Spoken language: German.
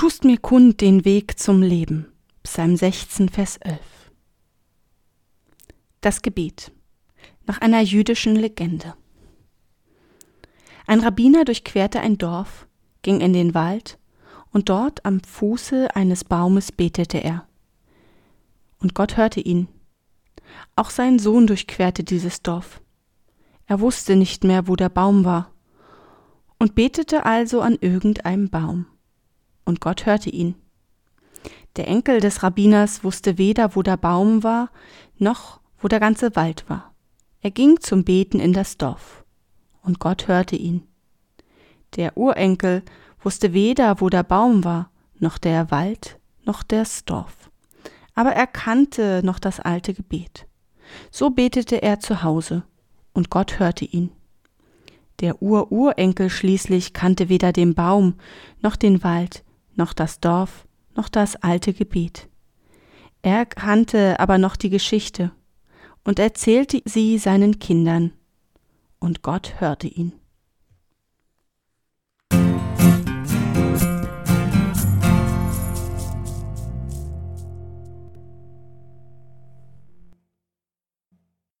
tust mir kund den Weg zum Leben. Psalm 16, Vers 11. Das Gebet nach einer jüdischen Legende. Ein Rabbiner durchquerte ein Dorf, ging in den Wald, und dort am Fuße eines Baumes betete er. Und Gott hörte ihn. Auch sein Sohn durchquerte dieses Dorf. Er wusste nicht mehr, wo der Baum war, und betete also an irgendeinem Baum. Und Gott hörte ihn. Der Enkel des Rabbiners wusste weder, wo der Baum war, noch wo der ganze Wald war. Er ging zum Beten in das Dorf, und Gott hörte ihn. Der Urenkel wusste weder, wo der Baum war, noch der Wald, noch das Dorf. Aber er kannte noch das alte Gebet. So betete er zu Hause, und Gott hörte ihn. Der Ururenkel schließlich kannte weder den Baum, noch den Wald, noch das Dorf, noch das alte Gebet. Er kannte aber noch die Geschichte und erzählte sie seinen Kindern, und Gott hörte ihn.